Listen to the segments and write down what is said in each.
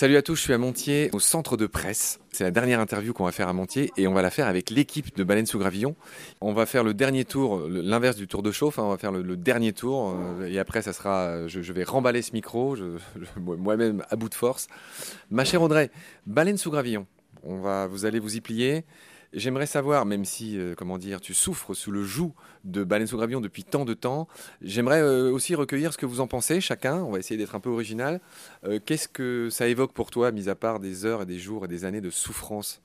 Salut à tous, je suis à Montier, au centre de presse. C'est la dernière interview qu'on va faire à Montier et on va la faire avec l'équipe de Baleine sous Gravillon. On va faire le dernier tour, l'inverse du tour de chauffe, hein. on va faire le, dernier tour euh, et après ça sera, je, vais remballer ce micro, moi-même à bout de force. Ma chère Audrey, Baleine sous Gravillon, on va, vous allez vous y plier. J'aimerais savoir, même si, euh, comment dire, tu souffres sous le joug de Baleine sous Gravillon depuis tant de temps, j'aimerais euh, aussi recueillir ce que vous en pensez, chacun. On va essayer d'être un peu original. Euh, qu'est-ce que ça évoque pour toi, mis à part des heures et des jours et des années de souffrance?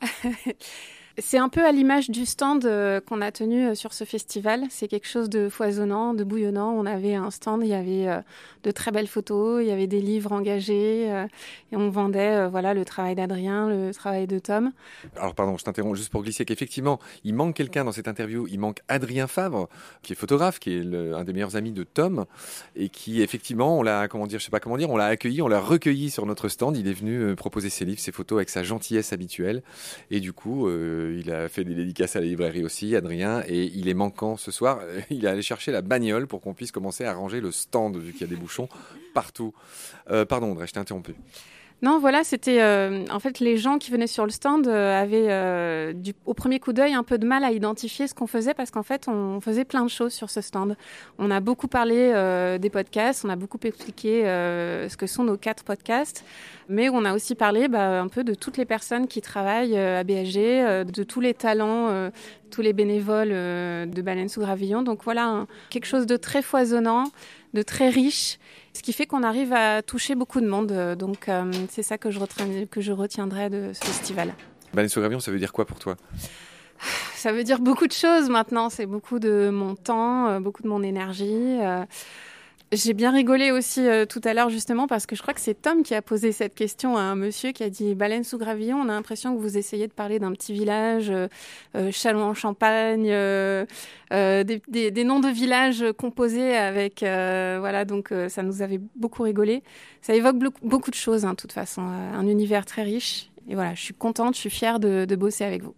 C'est un peu à l'image du stand euh, qu'on a tenu euh, sur ce festival. C'est quelque chose de foisonnant, de bouillonnant. On avait un stand, il y avait euh, de très belles photos, il y avait des livres engagés et on vendait voilà le travail d'Adrien, le travail de Tom. Alors pardon, je t'interromps juste pour glisser qu'effectivement, il manque quelqu'un dans cette interview. Il manque Adrien Favre, qui est photographe, qui est un des meilleurs amis de Tom et qui effectivement, on l'a comment dire, je sais pas comment dire, on l'a accueilli, on l'a recueilli sur notre stand. Il est venu proposer ses livres, ses photos avec sa gentillesse habituelle et du coup il a fait des dédicaces à la librairie aussi, Adrien, et il est manquant ce soir. Il est allé chercher la bagnole pour qu'on puisse commencer à ranger le stand, vu qu'il y a des bouchons partout. Euh, pardon, André, je t'ai interrompu. Non, voilà, c'était euh, en fait les gens qui venaient sur le stand euh, avaient euh, au premier coup d'œil un peu de mal à identifier ce qu'on faisait parce qu'en fait on faisait plein de choses sur ce stand. On a beaucoup parlé des podcasts, on a beaucoup expliqué ce que sont nos quatre podcasts, mais on a aussi parlé bah, un peu de toutes les personnes qui travaillent à BHG, de tous les talents, tous les bénévoles de Baleine sous Gravillon. Donc voilà, quelque chose de très foisonnant, de très riche ce qui fait qu'on arrive à toucher beaucoup de monde. Donc euh, c'est ça que je, que je retiendrai de ce festival. Baleine sous Gravillon, ça veut dire quoi pour toi? Ça veut dire beaucoup de choses maintenant. C'est beaucoup de mon temps, euh, beaucoup de mon énergie. J'ai bien rigolé aussi euh, tout à l'heure justement parce que je crois que c'est Tom qui a posé cette question à un monsieur qui a dit baleine sous gravillon. On a l'impression que vous essayez de parler d'un petit village, euh, euh Chalon en Champagne, euh, des, noms de villages composés avec voilà donc ça nous avait beaucoup rigolé. Ça évoque beaucoup de choses, hein, de toute façon, un univers très riche. Et voilà, je suis contente, je suis fière de bosser avec vous.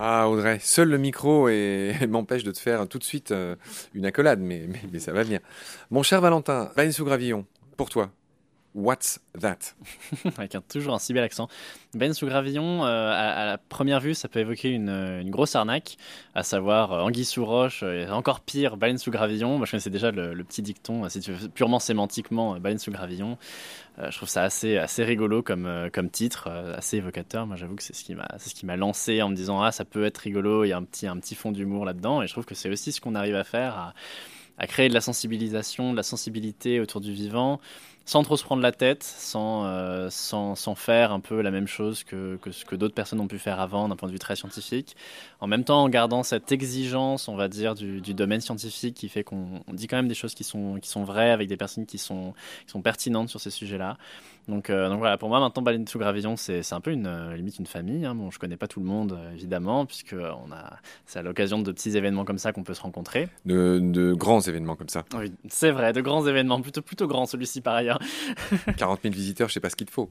Ah Audrey, seul le micro et, m'empêche de te faire tout de suite euh, une accolade, mais, mais, ça va venir. Mon cher Valentin, Valine sous Gravillon, pour toi, What's that? Avec un, toujours un si bel accent. Ben sous gravillon, euh, à, la première vue, ça peut évoquer une, une grosse arnaque, à savoir euh, anguille sous roche, et encore pire, baleine sous gravillon. Moi, je connaissais déjà le, petit dicton, si tu veux, purement sémantiquement, baleine sous gravillon. je trouve ça assez, rigolo comme, titre, assez évocateur. Moi, j'avoue que c'est ce qui m'a, lancé en me disant ah ça peut être rigolo, il y a un petit, fond d'humour là-dedans, et je trouve que c'est aussi ce qu'on arrive à faire. À créer de la sensibilisation, de la sensibilité autour du vivant, sans trop se prendre la tête, sans, euh, sans, sans, faire un peu la même chose que, que ce que d'autres personnes ont pu faire avant d'un point de vue très scientifique. En même temps, en gardant cette exigence, on va dire, du, du domaine scientifique qui fait qu'on dit quand même des choses qui sont, qui sont vraies avec des personnes qui sont, qui sont pertinentes sur ces sujets-là. Donc, euh, donc, voilà, pour moi maintenant Baleine sous Gravillon, c'est un peu une euh, limite une famille. Hein. Bon, je connais pas tout le monde évidemment, puisque on a c'est à l'occasion de petits événements comme ça qu'on peut se rencontrer. De, de, grands événements comme ça. Oui, c'est vrai, de grands événements, plutôt plutôt grand celui-ci par ailleurs. 40 000 visiteurs, je sais pas ce qu'il te faut.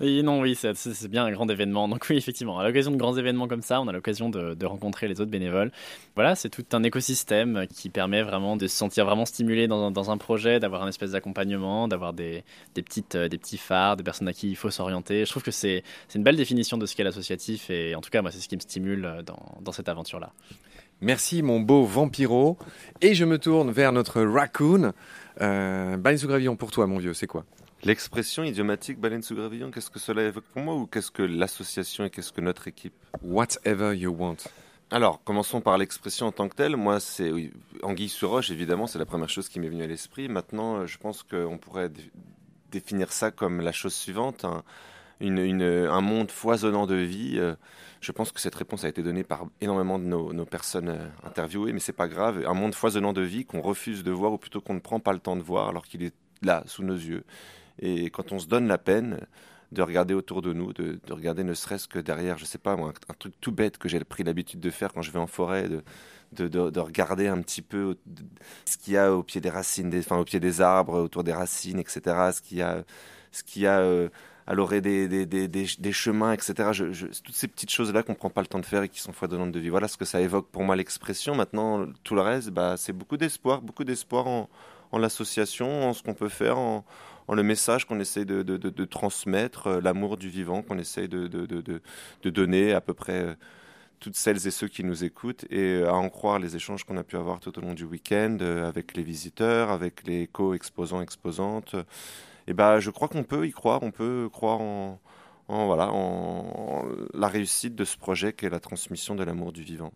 Oui, non, oui, c'est bien un grand événement. Donc oui, effectivement, à l'occasion de grands événements comme ça, on a l'occasion de, de, rencontrer les autres bénévoles. Voilà, c'est tout un écosystème qui permet vraiment de se sentir vraiment stimulé dans, dans un projet, d'avoir un espèce d'accompagnement, d'avoir des, des petites des petits phares, des personnes à qui il faut s'orienter. Je trouve que c'est une belle définition de ce qu'est l'associatif et en tout cas, moi, c'est ce qui me stimule euh, dans, dans cette aventure-là. Merci mon beau vampiro. Et je me tourne vers notre raccoon. Euh, baleine sous gravillon pour toi, mon vieux, c'est quoi? L'expression idiomatique baleine sous gravillon, qu'est-ce que cela évoque pour moi ou qu'est-ce que l'association et qu'est-ce que notre équipe? Whatever you want. Alors, commençons par l'expression en tant que telle. Moi, c'est oui, anguille sous roche, évidemment, c'est la première chose qui m'est venue à l'esprit. Maintenant, je pense qu'on pourrait définir ça comme la chose suivante, une, un monde foisonnant de vie. Euh, je pense que cette réponse a été donnée par énormément de nos, personnes euh, interviewées, mais c'est pas grave. Un monde foisonnant de vie qu'on refuse de voir, ou plutôt qu'on ne prend pas le temps de voir, alors qu'il est là, sous nos yeux. Et quand on se donne la peine de regarder autour de nous, de, regarder ne serait-ce que derrière, je sais pas un, truc tout bête que j'ai pris l'habitude de faire quand je vais en forêt, de, de, de, regarder un petit peu ce qu'il y a au pied des racines, enfin au pied des arbres, autour des racines, etc. Ce qu'il y a, ce qu'il y a euh, à l'orée des, des, des, des, chemins, etc. Toutes ces petites choses-là qu'on prend pas le temps de faire et qui sont foisonnantes de vie. Voilà ce que ça évoque pour moi l'expression. Maintenant, tout le reste, bah, c'est beaucoup d'espoir, beaucoup d'espoir en, en l'association, en ce qu'on peut faire, en, le message qu'on essaye de, de, transmettre, l'amour du vivant qu'on essaye de, de, donner à peu près toutes celles et ceux qui nous écoutent et à en croire les échanges qu'on a pu avoir tout au long du week-end avec les visiteurs, avec les co-exposants, exposantes. Et ben, je crois qu'on peut y croire, on peut croire en, en, voilà, en la réussite de ce projet qui est la transmission de l'amour du vivant.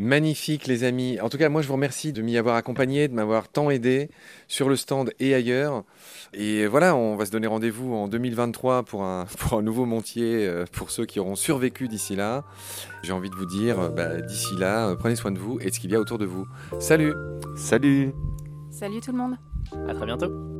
Magnifique les amis. En tout cas, moi je vous remercie de m'y avoir accompagné, de m'avoir tant aidé sur le stand et ailleurs. Et voilà, on va se donner rendez-vous en 2023 pour un, pour un nouveau Montier, euh, pour ceux qui auront survécu d'ici là. J'ai envie de vous dire, euh, bah, d'ici là, euh, prenez soin de vous et de ce qu'il y a autour de vous. Salut Salut Salut tout le monde À très bientôt